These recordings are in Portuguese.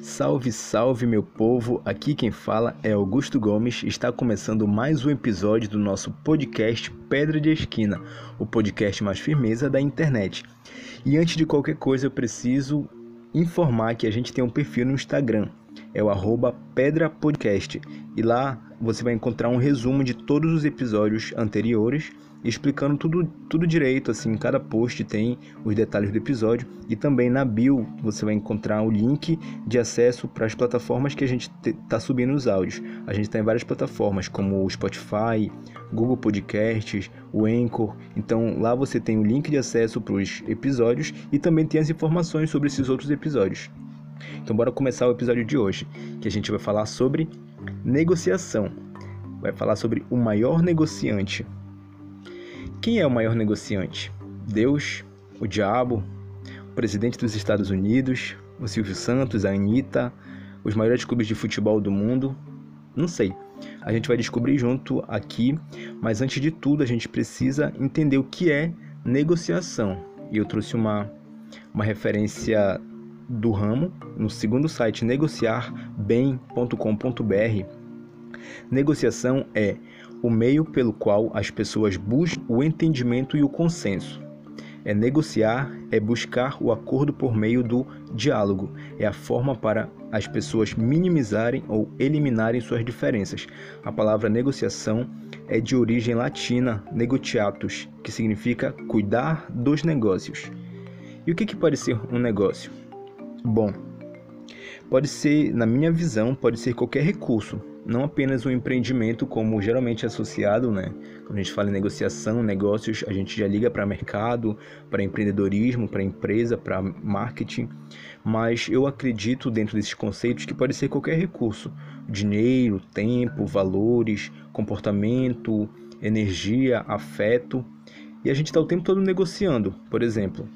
Salve, salve, meu povo! Aqui quem fala é Augusto Gomes. Está começando mais um episódio do nosso podcast Pedra de Esquina, o podcast mais firmeza da internet. E antes de qualquer coisa, eu preciso informar que a gente tem um perfil no Instagram, é o arroba Pedra Podcast. E lá você vai encontrar um resumo de todos os episódios anteriores explicando tudo, tudo direito, assim, cada post tem os detalhes do episódio e também na bio você vai encontrar o link de acesso para as plataformas que a gente está subindo os áudios. A gente está em várias plataformas como o Spotify, Google Podcasts, o Anchor. Então lá você tem o link de acesso para os episódios e também tem as informações sobre esses outros episódios. Então bora começar o episódio de hoje, que a gente vai falar sobre negociação. Vai falar sobre o maior negociante. Quem é o maior negociante? Deus? O diabo? O presidente dos Estados Unidos? O Silvio Santos? A Anitta? Os maiores clubes de futebol do mundo? Não sei. A gente vai descobrir junto aqui, mas antes de tudo a gente precisa entender o que é negociação. E eu trouxe uma, uma referência do ramo no segundo site negociarbem.com.br. Negociação é o meio pelo qual as pessoas buscam o entendimento e o consenso. É negociar, é buscar o acordo por meio do diálogo, é a forma para as pessoas minimizarem ou eliminarem suas diferenças. A palavra negociação é de origem latina negociatus, que significa cuidar dos negócios. E o que, que pode ser um negócio? Bom, pode ser, na minha visão, pode ser qualquer recurso, não apenas um empreendimento como geralmente é associado, né? Quando a gente fala em negociação, negócios, a gente já liga para mercado, para empreendedorismo, para empresa, para marketing, mas eu acredito dentro desses conceitos que pode ser qualquer recurso: dinheiro, tempo, valores, comportamento, energia, afeto. E a gente está o tempo todo negociando, por exemplo,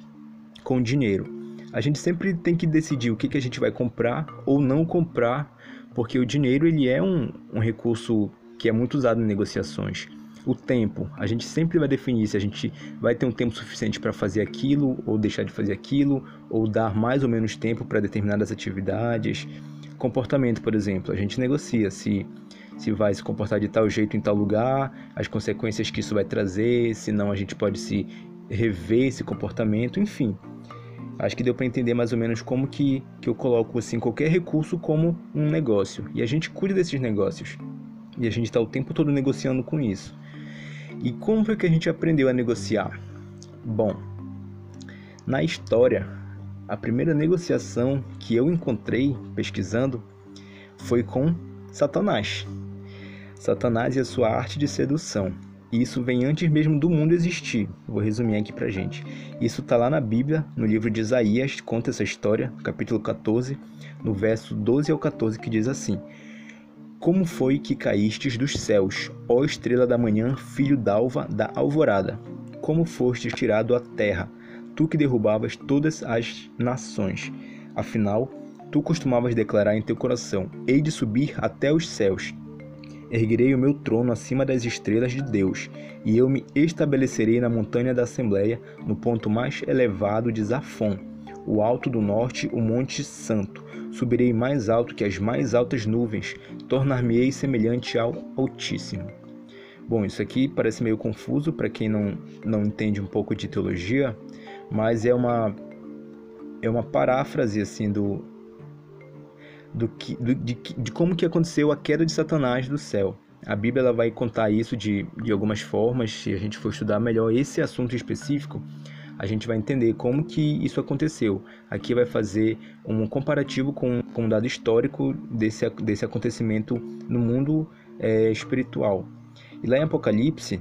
com dinheiro. A gente sempre tem que decidir o que, que a gente vai comprar ou não comprar porque o dinheiro ele é um, um recurso que é muito usado em negociações. O tempo, a gente sempre vai definir se a gente vai ter um tempo suficiente para fazer aquilo ou deixar de fazer aquilo, ou dar mais ou menos tempo para determinadas atividades. Comportamento, por exemplo, a gente negocia se se vai se comportar de tal jeito em tal lugar, as consequências que isso vai trazer, se não a gente pode se rever esse comportamento, enfim. Acho que deu para entender mais ou menos como que, que eu coloco assim qualquer recurso como um negócio. E a gente cuida desses negócios. E a gente está o tempo todo negociando com isso. E como foi que a gente aprendeu a negociar? Bom, na história, a primeira negociação que eu encontrei pesquisando foi com Satanás. Satanás e a sua arte de sedução. Isso vem antes mesmo do mundo existir. Vou resumir aqui pra gente. Isso está lá na Bíblia, no livro de Isaías, conta essa história, capítulo 14, no verso 12 ao 14, que diz assim: Como foi que caístes dos céus, ó estrela da manhã, filho d'alva da alvorada? Como fostes tirado à terra, tu que derrubavas todas as nações? Afinal, tu costumavas declarar em teu coração: Hei de subir até os céus erguerei o meu trono acima das estrelas de Deus, e eu me estabelecerei na montanha da Assembleia, no ponto mais elevado de Zafon, o alto do norte, o Monte Santo. Subirei mais alto que as mais altas nuvens, tornar-me-ei semelhante ao Altíssimo. Bom, isso aqui parece meio confuso para quem não, não entende um pouco de teologia, mas é uma é uma paráfrase assim do, do que, do, de, de como que aconteceu a queda de Satanás do céu. A Bíblia ela vai contar isso de, de algumas formas. Se a gente for estudar melhor esse assunto específico, a gente vai entender como que isso aconteceu. Aqui vai fazer um comparativo com, com um dado histórico desse, desse acontecimento no mundo é, espiritual. E lá em Apocalipse,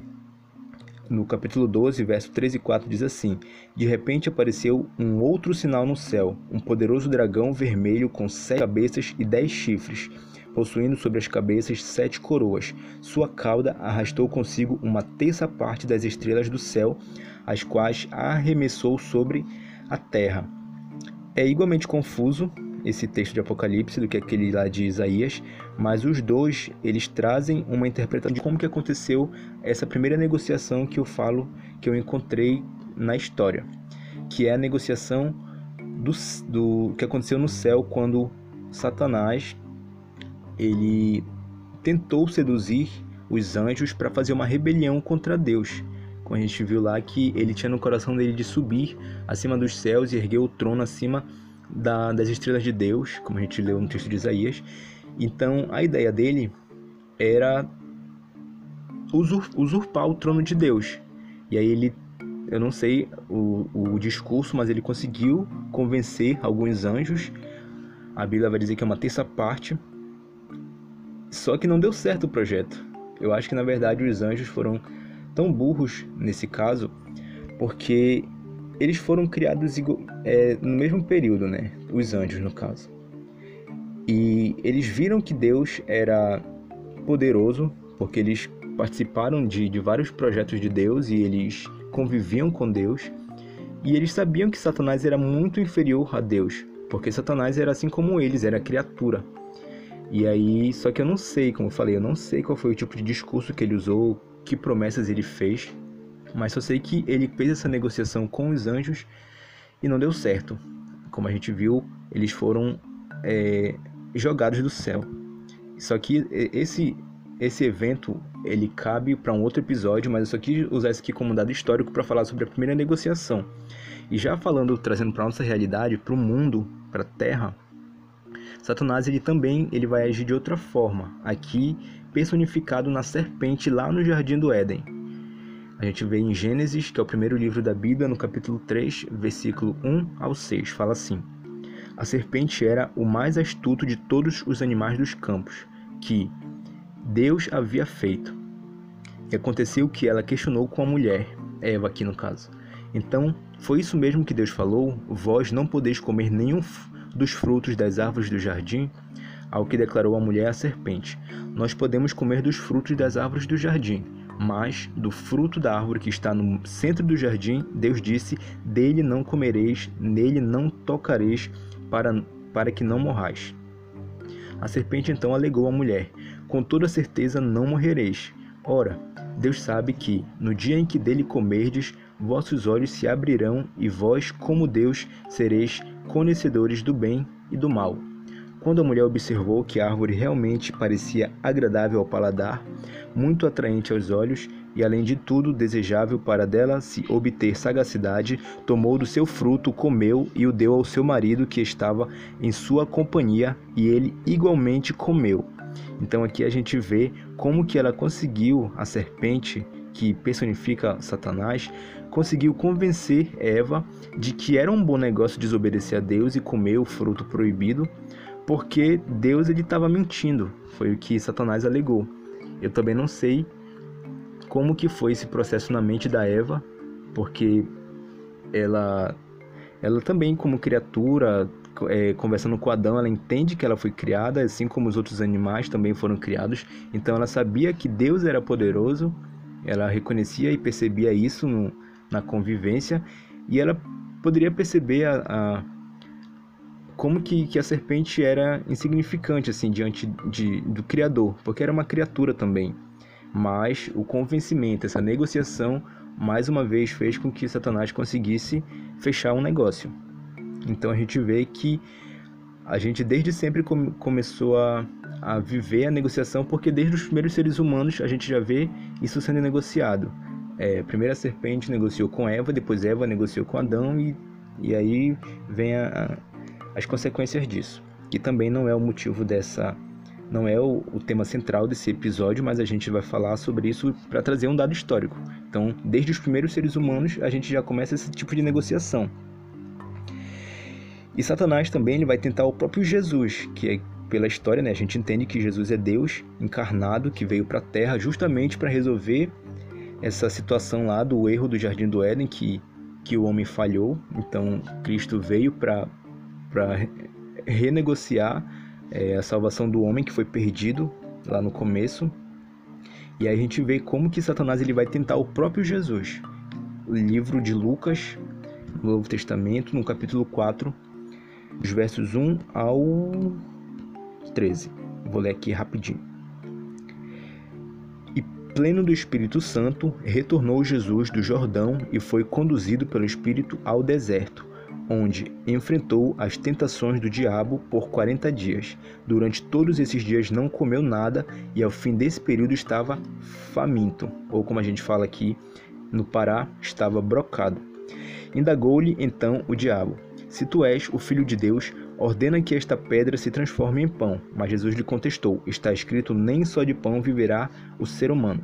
no capítulo 12, verso 3 e 4 diz assim: De repente apareceu um outro sinal no céu, um poderoso dragão vermelho com sete cabeças e dez chifres, possuindo sobre as cabeças sete coroas. Sua cauda arrastou consigo uma terça parte das estrelas do céu, as quais arremessou sobre a terra. É igualmente confuso esse texto de Apocalipse do que aquele lá de Isaías, mas os dois eles trazem uma interpretação de como que aconteceu essa primeira negociação que eu falo que eu encontrei na história, que é a negociação do, do que aconteceu no céu quando Satanás ele tentou seduzir os anjos para fazer uma rebelião contra Deus. Como a gente viu lá que ele tinha no coração dele de subir acima dos céus e erguer o trono acima da, das estrelas de Deus, como a gente leu no texto de Isaías. Então a ideia dele era usurpar o trono de Deus. E aí ele, eu não sei o, o discurso, mas ele conseguiu convencer alguns anjos. A Bíblia vai dizer que é uma terça parte. Só que não deu certo o projeto. Eu acho que na verdade os anjos foram tão burros nesse caso, porque eles foram criados é, no mesmo período, né? Os anjos, no caso. E eles viram que Deus era poderoso, porque eles participaram de, de vários projetos de Deus e eles conviviam com Deus. E eles sabiam que Satanás era muito inferior a Deus, porque Satanás era assim como eles, era criatura. E aí, só que eu não sei, como eu falei, eu não sei qual foi o tipo de discurso que ele usou, que promessas ele fez, mas só sei que ele fez essa negociação com os anjos e não deu certo. Como a gente viu, eles foram é, jogados do céu. Só que esse esse evento ele cabe para um outro episódio, mas eu só quis usar isso aqui como dado histórico para falar sobre a primeira negociação. E já falando, trazendo para nossa realidade, para o mundo, para a Terra, Satanás ele também ele vai agir de outra forma. Aqui personificado na serpente lá no jardim do Éden. A gente vê em Gênesis, que é o primeiro livro da Bíblia, no capítulo 3, versículo 1 ao 6, fala assim: A serpente era o mais astuto de todos os animais dos campos, que Deus havia feito. E aconteceu que ela questionou com a mulher, Eva aqui no caso. Então, foi isso mesmo que Deus falou: Vós não podeis comer nenhum dos frutos das árvores do jardim? Ao que declarou a mulher à serpente: Nós podemos comer dos frutos das árvores do jardim, mas do fruto da árvore que está no centro do jardim, Deus disse: Dele não comereis, nele não tocareis, para, para que não morrais. A serpente então alegou à mulher: Com toda certeza não morrereis. Ora, Deus sabe que, no dia em que dele comerdes, vossos olhos se abrirão e vós, como Deus, sereis conhecedores do bem e do mal. Quando a mulher observou que a árvore realmente parecia agradável ao paladar, muito atraente aos olhos e, além de tudo, desejável para dela se obter sagacidade, tomou do seu fruto, comeu e o deu ao seu marido que estava em sua companhia, e ele igualmente comeu. Então aqui a gente vê como que ela conseguiu a serpente que personifica Satanás, conseguiu convencer Eva de que era um bom negócio desobedecer a Deus e comer o fruto proibido, porque Deus ele estava mentindo, foi o que Satanás alegou. Eu também não sei como que foi esse processo na mente da Eva, porque ela ela também como criatura é, conversando com Adão, ela entende que ela foi criada, assim como os outros animais também foram criados. Então ela sabia que Deus era poderoso, ela reconhecia e percebia isso no, na convivência, e ela poderia perceber a, a como que, que a serpente era insignificante assim diante de, do Criador, porque era uma criatura também. Mas o convencimento, essa negociação, mais uma vez fez com que Satanás conseguisse fechar um negócio. Então a gente vê que a gente desde sempre come, começou a, a viver a negociação, porque desde os primeiros seres humanos a gente já vê isso sendo negociado. É, primeiro a serpente negociou com Eva, depois Eva negociou com Adão e, e aí vem a, as consequências disso, que também não é o motivo dessa, não é o, o tema central desse episódio, mas a gente vai falar sobre isso para trazer um dado histórico. Então, desde os primeiros seres humanos, a gente já começa esse tipo de negociação. E Satanás também ele vai tentar o próprio Jesus, que é pela história, né, a gente entende que Jesus é Deus encarnado que veio para a Terra justamente para resolver essa situação lá do erro do Jardim do Éden que que o homem falhou. Então Cristo veio para para renegociar é, a salvação do homem que foi perdido lá no começo. E aí a gente vê como que Satanás ele vai tentar o próprio Jesus. O livro de Lucas, no Novo Testamento, no capítulo 4, dos versos 1 ao 13. Vou ler aqui rapidinho. E pleno do Espírito Santo, retornou Jesus do Jordão e foi conduzido pelo Espírito ao deserto onde enfrentou as tentações do diabo por 40 dias. Durante todos esses dias não comeu nada e ao fim desse período estava faminto, ou como a gente fala aqui no Pará, estava brocado. Indagou-lhe então o diabo: Se tu és o filho de Deus, ordena que esta pedra se transforme em pão. Mas Jesus lhe contestou: Está escrito: Nem só de pão viverá o ser humano.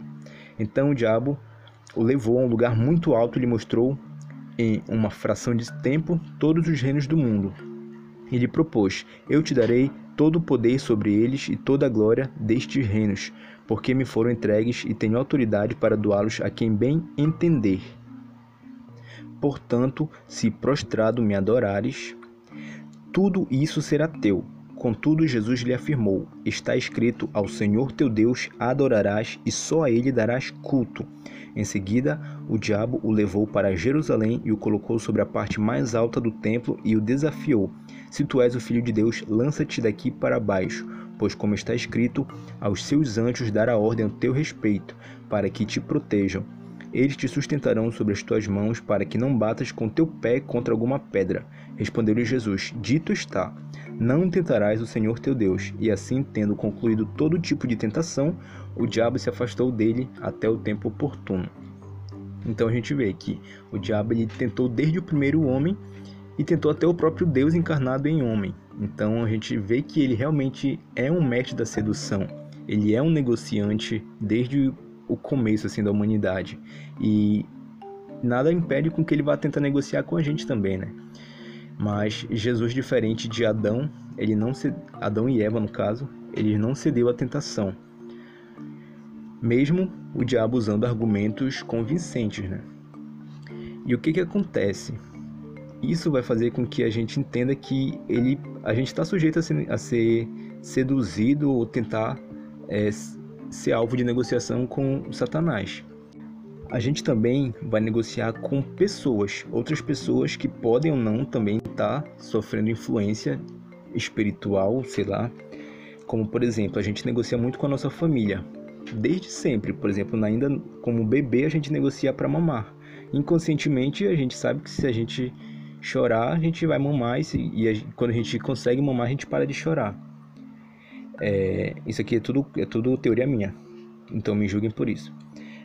Então o diabo o levou a um lugar muito alto e lhe mostrou em uma fração de tempo todos os reinos do mundo. E lhe propôs: Eu te darei todo o poder sobre eles e toda a glória destes reinos, porque me foram entregues e tenho autoridade para doá-los a quem bem entender. Portanto, se prostrado me adorares, tudo isso será teu. Contudo, Jesus lhe afirmou: Está escrito: Ao Senhor teu Deus adorarás e só a ele darás culto. Em seguida, o diabo o levou para Jerusalém e o colocou sobre a parte mais alta do templo e o desafiou: Se tu és o filho de Deus, lança-te daqui para baixo, pois, como está escrito, aos seus anjos dará ordem a teu respeito, para que te protejam. Eles te sustentarão sobre as tuas mãos, para que não batas com teu pé contra alguma pedra. Respondeu-lhe Jesus: Dito está: Não tentarás o Senhor teu Deus. E assim, tendo concluído todo tipo de tentação, o diabo se afastou dele até o tempo oportuno. Então a gente vê que o diabo ele tentou desde o primeiro homem e tentou até o próprio Deus encarnado em homem. Então a gente vê que ele realmente é um mestre da sedução. Ele é um negociante desde o começo assim da humanidade e nada impede com que ele vá tentar negociar com a gente também, né? Mas Jesus, diferente de Adão, ele não se... Adão e Eva no caso, ele não cedeu à tentação mesmo o diabo usando argumentos convincentes, né? E o que que acontece? Isso vai fazer com que a gente entenda que ele, a gente está sujeito a ser, a ser, seduzido ou tentar é, ser alvo de negociação com Satanás. A gente também vai negociar com pessoas, outras pessoas que podem ou não também estar tá sofrendo influência espiritual, sei lá. Como por exemplo, a gente negocia muito com a nossa família desde sempre. Por exemplo, ainda como bebê a gente negocia para mamar. Inconscientemente a gente sabe que se a gente chorar a gente vai mamar e, se, e a, quando a gente consegue mamar a gente para de chorar. É, isso aqui é tudo, é tudo teoria minha, então me julguem por isso.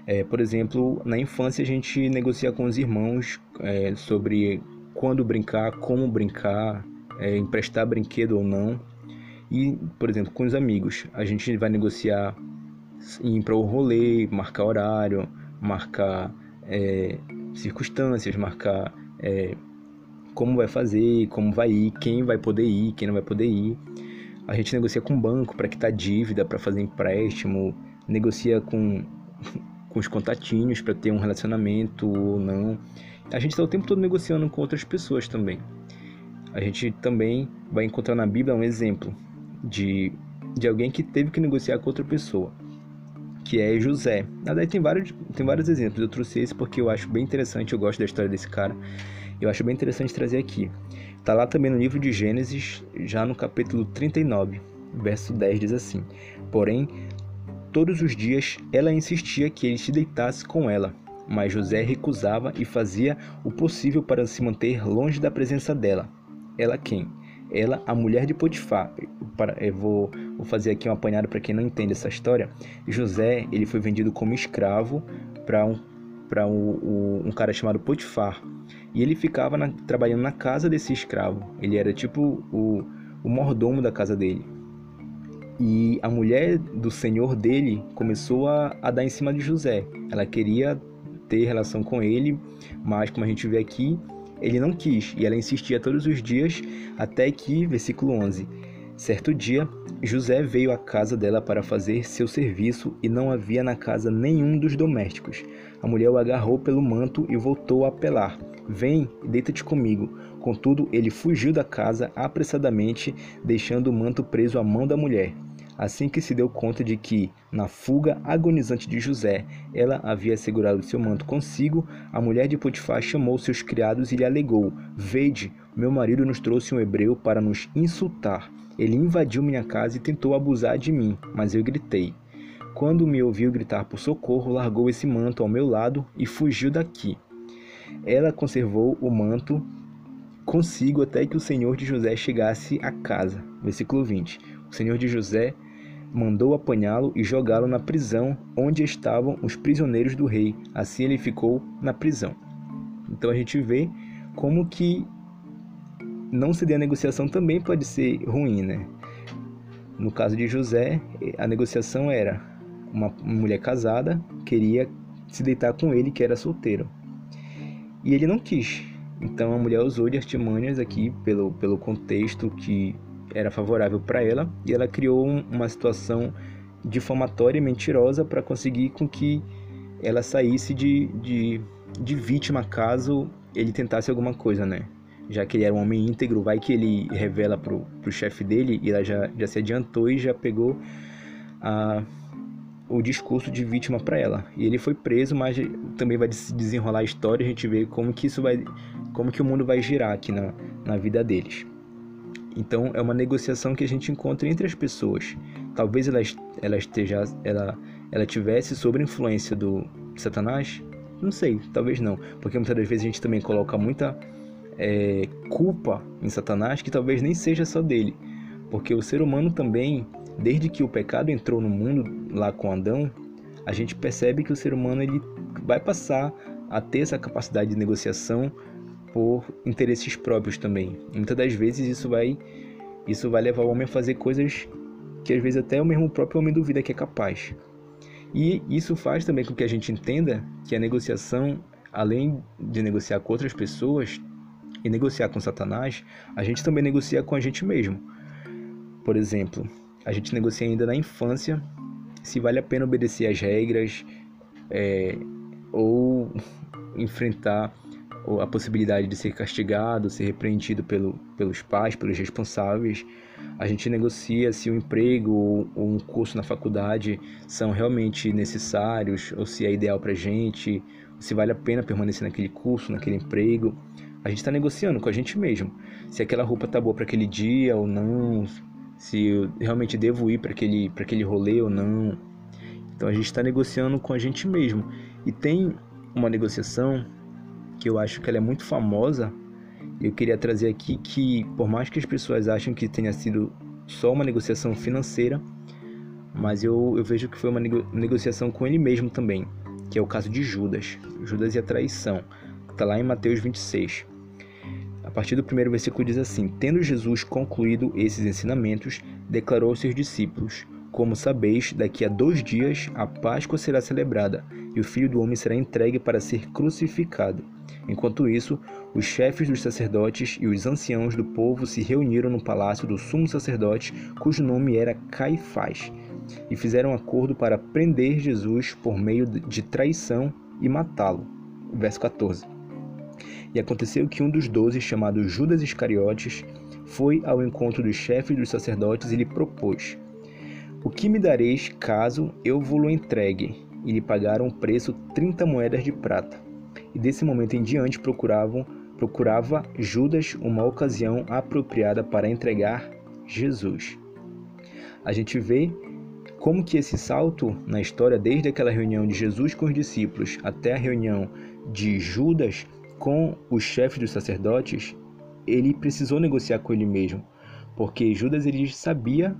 É, por exemplo, na infância a gente negocia com os irmãos é, sobre quando brincar, como brincar, é, emprestar brinquedo ou não. E, por exemplo, com os amigos, a gente vai negociar ir para o rolê, marcar horário, marcar é, circunstâncias, marcar é, como vai fazer, como vai ir, quem vai poder ir, quem não vai poder ir. A gente negocia com o banco para quitar dívida, para fazer empréstimo, negocia com, com os contatinhos para ter um relacionamento ou não. A gente está o tempo todo negociando com outras pessoas também. A gente também vai encontrar na Bíblia um exemplo de, de alguém que teve que negociar com outra pessoa que é José. Na verdade, tem vários, tem vários exemplos. Eu trouxe esse porque eu acho bem interessante, eu gosto da história desse cara. Eu acho bem interessante trazer aqui. Está lá também no livro de Gênesis, já no capítulo 39, verso 10 diz assim: Porém, todos os dias ela insistia que ele se deitasse com ela, mas José recusava e fazia o possível para se manter longe da presença dela. Ela quem? ela, a mulher de Potifar. Eu vou, vou fazer aqui um apanhado para quem não entende essa história. José, ele foi vendido como escravo para um, para um, um, cara chamado Potifar. E ele ficava na, trabalhando na casa desse escravo. Ele era tipo o, o mordomo da casa dele. E a mulher do senhor dele começou a, a dar em cima de José. Ela queria ter relação com ele, mas como a gente vê aqui, ele não quis e ela insistia todos os dias, até que, versículo 11, certo dia, José veio à casa dela para fazer seu serviço e não havia na casa nenhum dos domésticos. A mulher o agarrou pelo manto e voltou a apelar: Vem deita-te comigo. Contudo, ele fugiu da casa apressadamente, deixando o manto preso à mão da mulher. Assim que se deu conta de que, na fuga agonizante de José, ela havia segurado seu manto consigo, a mulher de Potifar chamou seus criados e lhe alegou: Vede, meu marido nos trouxe um hebreu para nos insultar. Ele invadiu minha casa e tentou abusar de mim, mas eu gritei. Quando me ouviu gritar por socorro, largou esse manto ao meu lado e fugiu daqui. Ela conservou o manto consigo até que o senhor de José chegasse à casa. Versículo 20. O senhor de José mandou apanhá-lo e jogá-lo na prisão onde estavam os prisioneiros do rei. Assim ele ficou na prisão. Então a gente vê como que não ceder a negociação também pode ser ruim, né? No caso de José, a negociação era uma mulher casada queria se deitar com ele que era solteiro. E ele não quis. Então a mulher usou de artimanhas aqui pelo, pelo contexto que era favorável para ela e ela criou uma situação difamatória e mentirosa para conseguir com que ela saísse de, de, de vítima caso ele tentasse alguma coisa, né? Já que ele era um homem íntegro, vai que ele revela pro, pro chefe dele e ela já, já se adiantou e já pegou a, o discurso de vítima para ela. E ele foi preso, mas também vai desenrolar a história, a gente vê como que isso vai como que o mundo vai girar aqui na, na vida deles. Então é uma negociação que a gente encontra entre as pessoas. Talvez ela, ela esteja ela ela tivesse sob influência do Satanás, não sei, talvez não, porque muitas das vezes a gente também coloca muita é, culpa em Satanás que talvez nem seja só dele, porque o ser humano também, desde que o pecado entrou no mundo lá com Adão, a gente percebe que o ser humano ele vai passar a ter essa capacidade de negociação por interesses próprios também. Muitas das vezes isso vai isso vai levar o homem a fazer coisas que às vezes até o mesmo próprio homem duvida que é capaz. E isso faz também com que a gente entenda que a negociação, além de negociar com outras pessoas e negociar com Satanás, a gente também negocia com a gente mesmo. Por exemplo, a gente negocia ainda na infância se vale a pena obedecer às regras é, ou enfrentar a possibilidade de ser castigado, ser repreendido pelo, pelos pais, pelos responsáveis. A gente negocia se o emprego ou um curso na faculdade são realmente necessários, ou se é ideal para gente, se vale a pena permanecer naquele curso, naquele emprego. A gente está negociando com a gente mesmo. Se aquela roupa tá boa para aquele dia ou não, se eu realmente devo ir para aquele, aquele rolê ou não. Então a gente está negociando com a gente mesmo. E tem uma negociação que eu acho que ela é muito famosa. Eu queria trazer aqui que, por mais que as pessoas achem que tenha sido só uma negociação financeira, mas eu, eu vejo que foi uma nego negociação com ele mesmo também, que é o caso de Judas, Judas e a traição, está lá em Mateus 26. A partir do primeiro versículo diz assim: Tendo Jesus concluído esses ensinamentos, declarou aos seus discípulos: Como sabeis, daqui a dois dias a Páscoa será celebrada, e o Filho do Homem será entregue para ser crucificado. Enquanto isso, os chefes dos sacerdotes e os anciãos do povo se reuniram no palácio do sumo sacerdote, cujo nome era Caifás, e fizeram acordo para prender Jesus por meio de traição e matá-lo. Verso 14. E aconteceu que um dos doze, chamado Judas Iscariotes, foi ao encontro dos chefes dos sacerdotes e lhe propôs: O que me dareis caso eu vou-lo entregue? E lhe pagaram o preço trinta moedas de prata e desse momento em diante procuravam procurava Judas uma ocasião apropriada para entregar Jesus. A gente vê como que esse salto na história, desde aquela reunião de Jesus com os discípulos até a reunião de Judas com os chefes dos sacerdotes, ele precisou negociar com ele mesmo, porque Judas ele sabia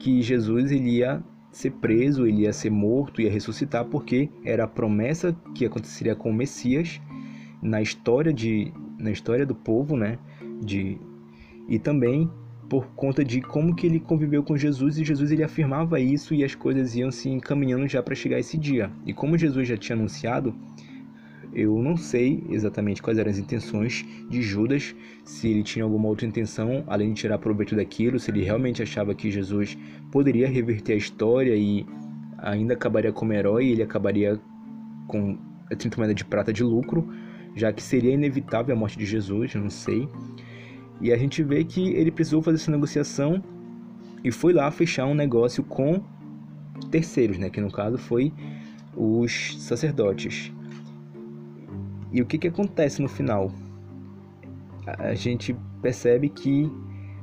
que Jesus ele ia ser preso, ele ia ser morto, ia ressuscitar, porque era a promessa que aconteceria com o Messias na história de na história do povo, né? De e também por conta de como que ele conviveu com Jesus e Jesus ele afirmava isso e as coisas iam se encaminhando já para chegar esse dia. E como Jesus já tinha anunciado, eu não sei exatamente quais eram as intenções de Judas, se ele tinha alguma outra intenção além de tirar proveito daquilo, se ele realmente achava que Jesus poderia reverter a história e ainda acabaria como herói, ele acabaria com 30 moedas de prata de lucro, já que seria inevitável a morte de Jesus, não sei. E a gente vê que ele precisou fazer essa negociação e foi lá fechar um negócio com terceiros, né, que no caso foi os sacerdotes. E o que, que acontece no final? A gente percebe que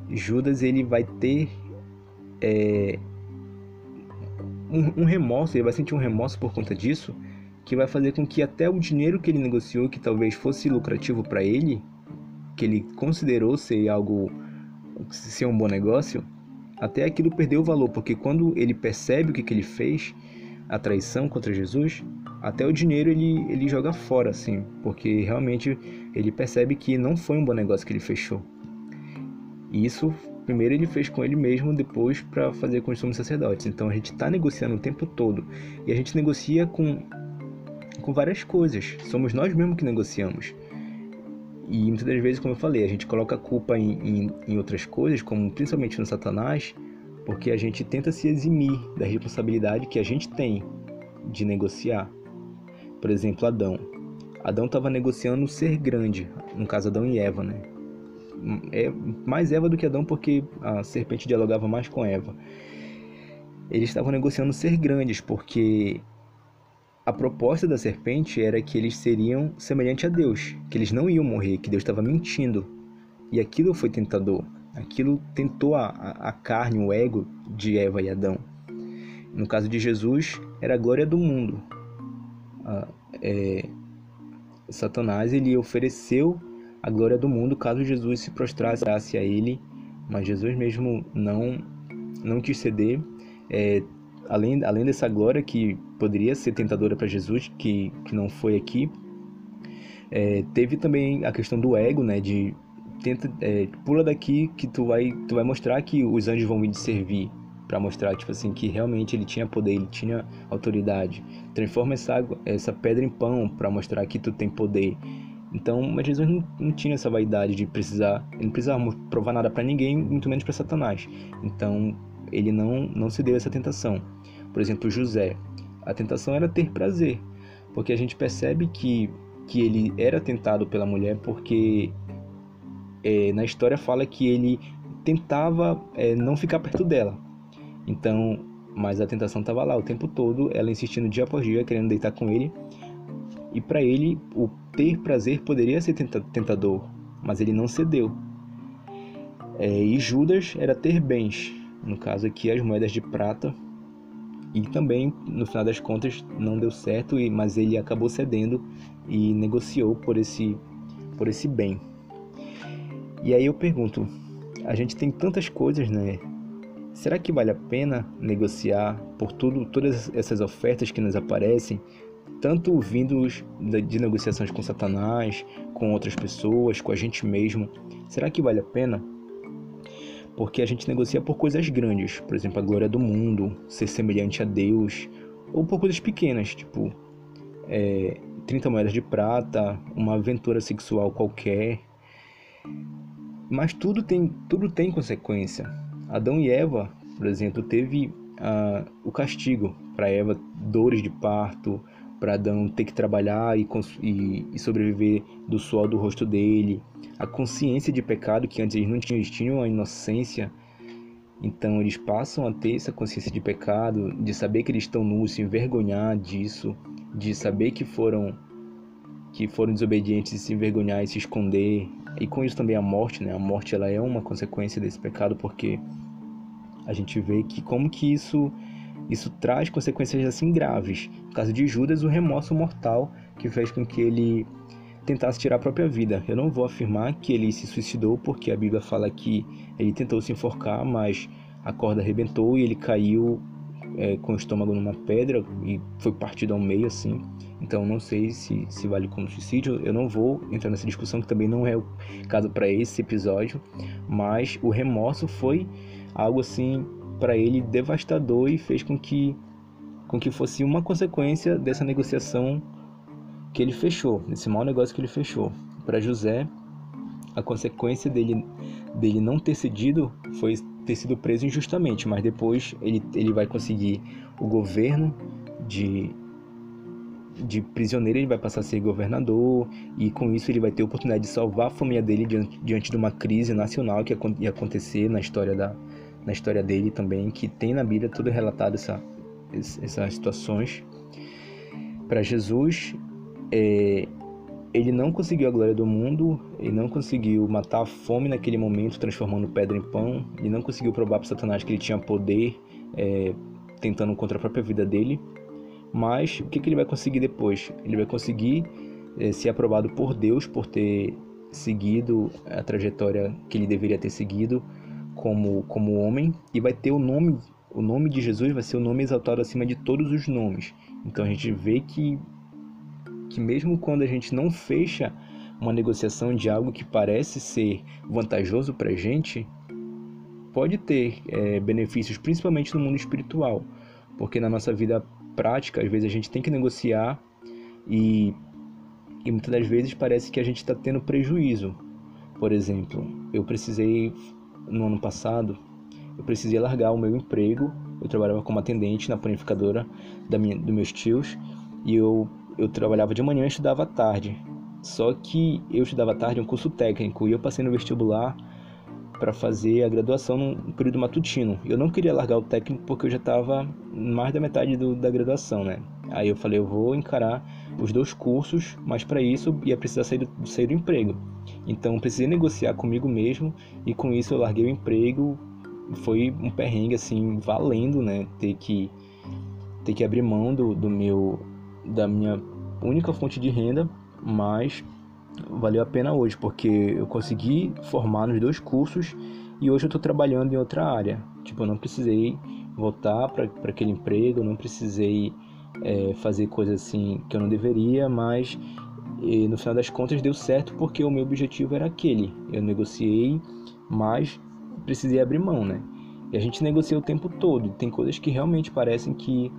Judas ele vai ter é, um, um remorso, ele vai sentir um remorso por conta disso, que vai fazer com que até o dinheiro que ele negociou, que talvez fosse lucrativo para ele, que ele considerou ser algo ser um bom negócio, até aquilo perdeu o valor, porque quando ele percebe o que, que ele fez, a traição contra Jesus, até o dinheiro ele, ele joga fora, assim, porque realmente ele percebe que não foi um bom negócio que ele fechou. E isso, primeiro ele fez com ele mesmo, depois para fazer com os sumos sacerdotes. Então a gente está negociando o tempo todo. E a gente negocia com, com várias coisas. Somos nós mesmos que negociamos. E muitas das vezes, como eu falei, a gente coloca a culpa em, em, em outras coisas, como principalmente no Satanás, porque a gente tenta se eximir da responsabilidade que a gente tem de negociar. Por exemplo, Adão. Adão estava negociando ser grande, no caso Adão e Eva, né? É mais Eva do que Adão porque a serpente dialogava mais com Eva. Eles estavam negociando ser grandes porque a proposta da serpente era que eles seriam semelhantes a Deus, que eles não iam morrer, que Deus estava mentindo. E aquilo foi tentador. Aquilo tentou a, a carne, o ego de Eva e Adão. No caso de Jesus, era a glória do mundo. é, Satanás ele ofereceu a glória do mundo caso Jesus se prostrasse a ele, mas Jesus mesmo não não quis ceder. É, além, além dessa glória que poderia ser tentadora para Jesus, que, que não foi aqui, é, teve também a questão do ego, né? De tenta é, pula daqui que tu vai tu vai mostrar que os anjos vão vir te servir para mostrar tipo assim que realmente ele tinha poder ele tinha autoridade. Transforma essa essa pedra em pão para mostrar que tu tem poder. Então mas Jesus não, não, tinha essa vaidade de precisar ele não precisava provar nada para ninguém muito menos para Satanás. Então ele não não se deu essa tentação. Por exemplo José. A tentação era ter prazer porque a gente percebe que que ele era tentado pela mulher porque é, na história fala que ele tentava é, não ficar perto dela. Então, mas a tentação estava lá o tempo todo, ela insistindo dia após dia, querendo deitar com ele. E para ele, o ter prazer poderia ser tentador, mas ele não cedeu. É, e Judas era ter bens, no caso aqui as moedas de prata. E também, no final das contas, não deu certo, mas ele acabou cedendo e negociou por esse, por esse bem. E aí eu pergunto, a gente tem tantas coisas, né? Será que vale a pena negociar por tudo, todas essas ofertas que nos aparecem, tanto vindos de negociações com Satanás, com outras pessoas, com a gente mesmo? Será que vale a pena? Porque a gente negocia por coisas grandes, por exemplo, a glória do mundo, ser semelhante a Deus, ou por coisas pequenas, tipo é, 30 moedas de prata, uma aventura sexual qualquer. Mas tudo tem, tudo tem consequência. Adão e Eva, por exemplo, teve uh, o castigo para Eva, dores de parto, para Adão ter que trabalhar e, e, e, sobreviver do suor do rosto dele, a consciência de pecado que antes eles não tinham, eles tinham a inocência, então eles passam a ter essa consciência de pecado, de saber que eles estão nus, se envergonhar disso, de saber que foram que foram desobedientes e se envergonhar e se esconder e com isso também a morte, né? A morte ela é uma consequência desse pecado porque a gente vê que como que isso isso traz consequências assim graves. No caso de Judas, o remorso mortal que fez com que ele tentasse tirar a própria vida. Eu não vou afirmar que ele se suicidou, porque a Bíblia fala que ele tentou se enforcar, mas a corda arrebentou e ele caiu é, com o estômago numa pedra e foi partido ao meio assim. Então não sei se, se vale como suicídio. Eu não vou entrar nessa discussão que também não é o caso para esse episódio, mas o remorso foi algo assim para ele devastador e fez com que com que fosse uma consequência dessa negociação que ele fechou, desse mau negócio que ele fechou. Para José, a consequência dele dele não ter cedido foi ter sido preso injustamente, mas depois ele, ele vai conseguir o governo de de prisioneiro ele vai passar a ser governador e com isso ele vai ter a oportunidade de salvar a família dele diante, diante de uma crise nacional que ia acontecer na história da na história dele também que tem na Bíblia tudo relatado essa, essas situações para Jesus é, ele não conseguiu a glória do mundo, ele não conseguiu matar a fome naquele momento, transformando pedra em pão, ele não conseguiu provar para Satanás que ele tinha poder, é, tentando contra a própria vida dele. Mas o que, que ele vai conseguir depois? Ele vai conseguir é, ser aprovado por Deus por ter seguido a trajetória que ele deveria ter seguido como, como homem e vai ter o nome, o nome de Jesus vai ser o nome exaltado acima de todos os nomes. Então a gente vê que, que mesmo quando a gente não fecha uma negociação de algo que parece ser vantajoso para a gente, pode ter é, benefícios, principalmente no mundo espiritual, porque na nossa vida prática, às vezes a gente tem que negociar e, e muitas das vezes parece que a gente está tendo prejuízo. Por exemplo, eu precisei, no ano passado, eu precisei largar o meu emprego, eu trabalhava como atendente na panificadora da minha, dos meus tios e eu, eu trabalhava de manhã e estudava à tarde. Só que eu estudava à tarde um curso técnico e eu passei no vestibular para fazer a graduação no período matutino. Eu não queria largar o técnico porque eu já estava mais da metade do, da graduação, né? Aí eu falei, eu vou encarar os dois cursos, mas para isso ia precisar sair do, sair do emprego. Então precisei negociar comigo mesmo e com isso eu larguei o emprego. Foi um perrengue assim, valendo, né? Ter que ter que abrir mão do, do meu da minha única fonte de renda, mas valeu a pena hoje, porque eu consegui formar nos dois cursos e hoje eu estou trabalhando em outra área. Tipo, eu não precisei voltar para aquele emprego, eu não precisei é, fazer coisas assim que eu não deveria, mas e, no final das contas deu certo porque o meu objetivo era aquele. Eu negociei, mas precisei abrir mão, né? E a gente negocia o tempo todo. Tem coisas que realmente parecem que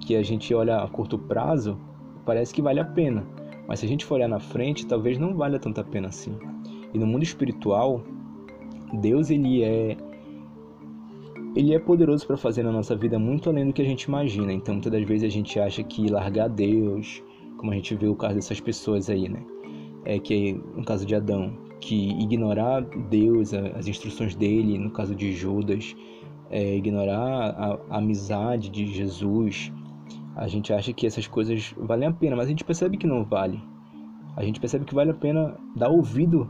que a gente olha a curto prazo, parece que vale a pena. Mas se a gente for olhar na frente, talvez não valha tanta pena assim. E no mundo espiritual, Deus ele é ele é poderoso para fazer na nossa vida muito além do que a gente imagina. Então, muitas das vezes a gente acha que largar Deus, como a gente vê o caso dessas pessoas aí, né? É que no caso de Adão, que ignorar Deus, as instruções dele, no caso de Judas, é, ignorar a, a amizade de Jesus, a gente acha que essas coisas valem a pena, mas a gente percebe que não vale. A gente percebe que vale a pena dar ouvido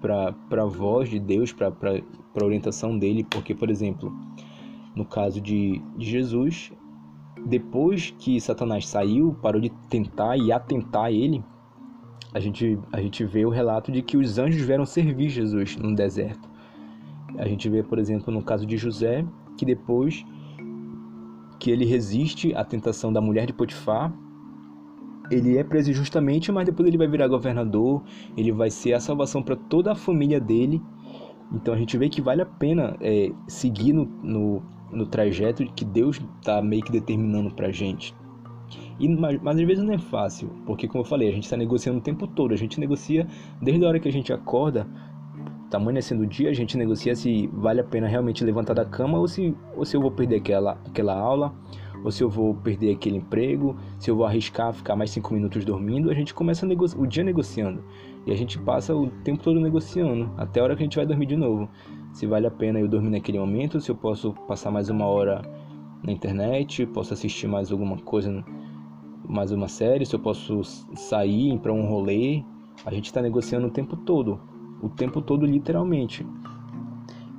para a voz de Deus, para a orientação dele, porque, por exemplo, no caso de, de Jesus, depois que Satanás saiu, parou de tentar e atentar ele, a gente, a gente vê o relato de que os anjos vieram servir Jesus no deserto. A gente vê, por exemplo, no caso de José, que depois que ele resiste à tentação da mulher de Potifar. Ele é preso justamente, mas depois ele vai virar governador, ele vai ser a salvação para toda a família dele. Então a gente vê que vale a pena é, seguir no, no, no, trajeto que Deus está meio que determinando para a gente. E, mas, mas, às vezes não é fácil, porque como eu falei, a gente está negociando o tempo todo, a gente negocia desde a hora que a gente acorda amanhecendo o dia, a gente negocia se vale a pena realmente levantar da cama ou se, ou se eu vou perder aquela, aquela aula, ou se eu vou perder aquele emprego, se eu vou arriscar ficar mais cinco minutos dormindo. A gente começa o dia negociando e a gente passa o tempo todo negociando até a hora que a gente vai dormir de novo. Se vale a pena eu dormir naquele momento, se eu posso passar mais uma hora na internet, posso assistir mais alguma coisa, mais uma série, se eu posso sair para um rolê. A gente está negociando o tempo todo o tempo todo, literalmente.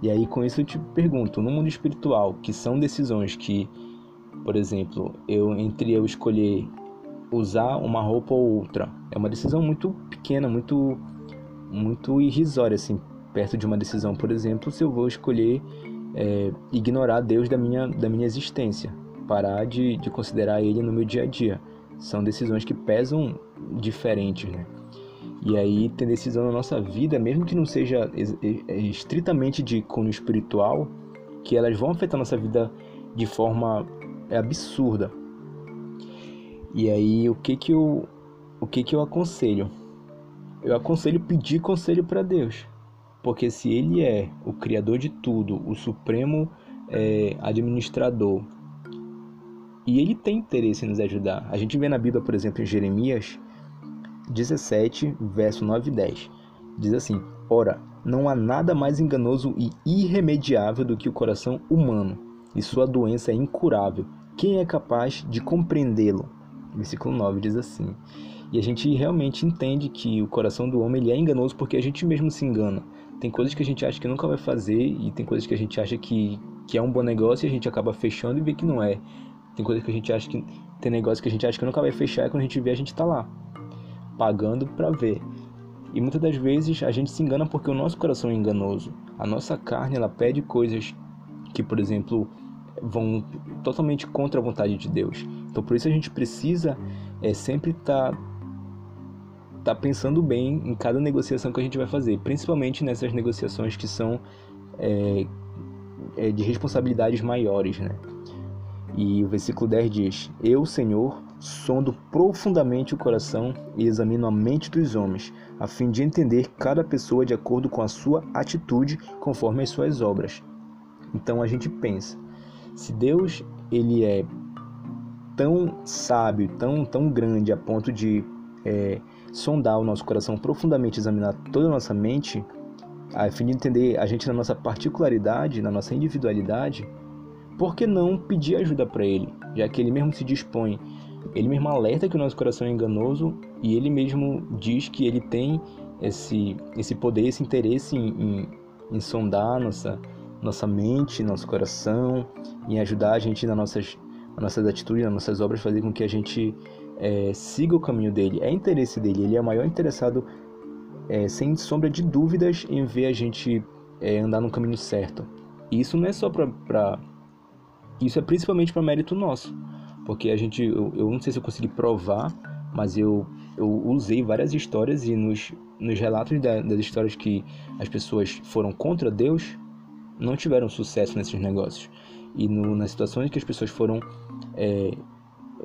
E aí, com isso, eu te pergunto: no mundo espiritual, que são decisões que, por exemplo, eu entre eu escolher usar uma roupa ou outra, é uma decisão muito pequena, muito, muito irrisória, assim, perto de uma decisão, por exemplo, se eu vou escolher é, ignorar Deus da minha, da minha existência, parar de, de considerar Ele no meu dia a dia. São decisões que pesam diferentes, né? E aí tem decisão na nossa vida, mesmo que não seja estritamente de cunho espiritual, que elas vão afetar nossa vida de forma absurda. E aí o que que eu o que que eu aconselho? Eu aconselho pedir conselho para Deus, porque se Ele é o criador de tudo, o supremo é, administrador, e Ele tem interesse em nos ajudar. A gente vê na Bíblia, por exemplo, em Jeremias, 17, verso 9 e 10. Diz assim: Ora, não há nada mais enganoso e irremediável do que o coração humano, e sua doença é incurável. Quem é capaz de compreendê-lo? Versículo 9 diz assim. E a gente realmente entende que o coração do homem ele é enganoso porque a gente mesmo se engana. Tem coisas que a gente acha que nunca vai fazer e tem coisas que a gente acha que, que é um bom negócio e a gente acaba fechando e vê que não é. Tem coisas que a gente acha que tem negócio que a gente acha que nunca vai fechar e quando a gente vê a gente está lá pagando para ver. E muitas das vezes a gente se engana porque o nosso coração é enganoso. A nossa carne ela pede coisas que, por exemplo, vão totalmente contra a vontade de Deus. Então por isso a gente precisa é, sempre estar tá, tá pensando bem em cada negociação que a gente vai fazer, principalmente nessas negociações que são é, é, de responsabilidades maiores, né? E o versículo 10 diz: Eu, Senhor, sondo profundamente o coração e examino a mente dos homens, a fim de entender cada pessoa de acordo com a sua atitude, conforme as suas obras. Então a gente pensa, se Deus ele é tão sábio, tão tão grande a ponto de é, sondar o nosso coração profundamente, examinar toda a nossa mente, a fim de entender a gente na nossa particularidade, na nossa individualidade, por que não pedir ajuda para Ele, já que Ele mesmo se dispõe, Ele mesmo alerta que o nosso coração é enganoso e Ele mesmo diz que Ele tem esse, esse poder, esse interesse em, em, em sondar nossa, nossa mente, nosso coração, em ajudar a gente nas nossas, nas nossas atitudes, nas nossas obras, fazer com que a gente é, siga o caminho dele. É interesse dele, ele é o maior interessado, é, sem sombra de dúvidas, em ver a gente é, andar no caminho certo. E isso não é só para isso é principalmente para mérito nosso, porque a gente, eu, eu, não sei se eu consegui provar, mas eu, eu usei várias histórias e nos, nos relatos da, das histórias que as pessoas foram contra Deus, não tiveram sucesso nesses negócios. E no, nas situações que as pessoas foram é,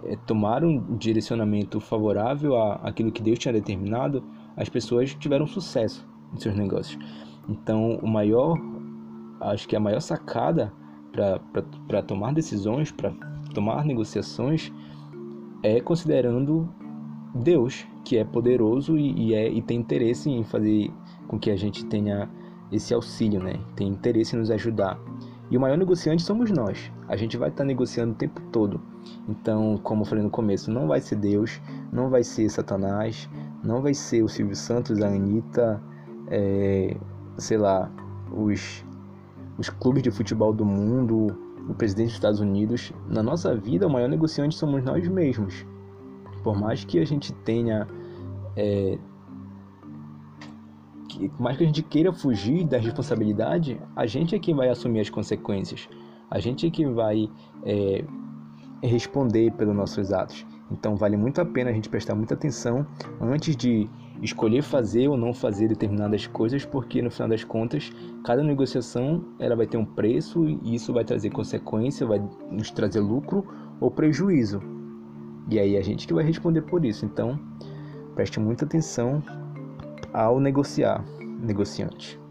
é, tomaram um direcionamento favorável a aquilo que Deus tinha determinado, as pessoas tiveram sucesso em seus negócios. Então, o maior, acho que a maior sacada para tomar decisões, para tomar negociações, é considerando Deus, que é poderoso e, e, é, e tem interesse em fazer com que a gente tenha esse auxílio, né? Tem interesse em nos ajudar. E o maior negociante somos nós. A gente vai estar negociando o tempo todo. Então, como eu falei no começo, não vai ser Deus, não vai ser Satanás, não vai ser o Silvio Santos, a Anitta, é, sei lá, os os clubes de futebol do mundo, o presidente dos Estados Unidos. Na nossa vida, o maior negociante somos nós mesmos. Por mais que a gente tenha. É, que, por mais que a gente queira fugir da responsabilidade, a gente é quem vai assumir as consequências. A gente é quem vai é, responder pelos nossos atos. Então vale muito a pena a gente prestar muita atenção antes de escolher fazer ou não fazer determinadas coisas, porque no final das contas, cada negociação ela vai ter um preço e isso vai trazer consequência, vai nos trazer lucro ou prejuízo. E aí a gente que vai responder por isso. Então, preste muita atenção ao negociar, negociante.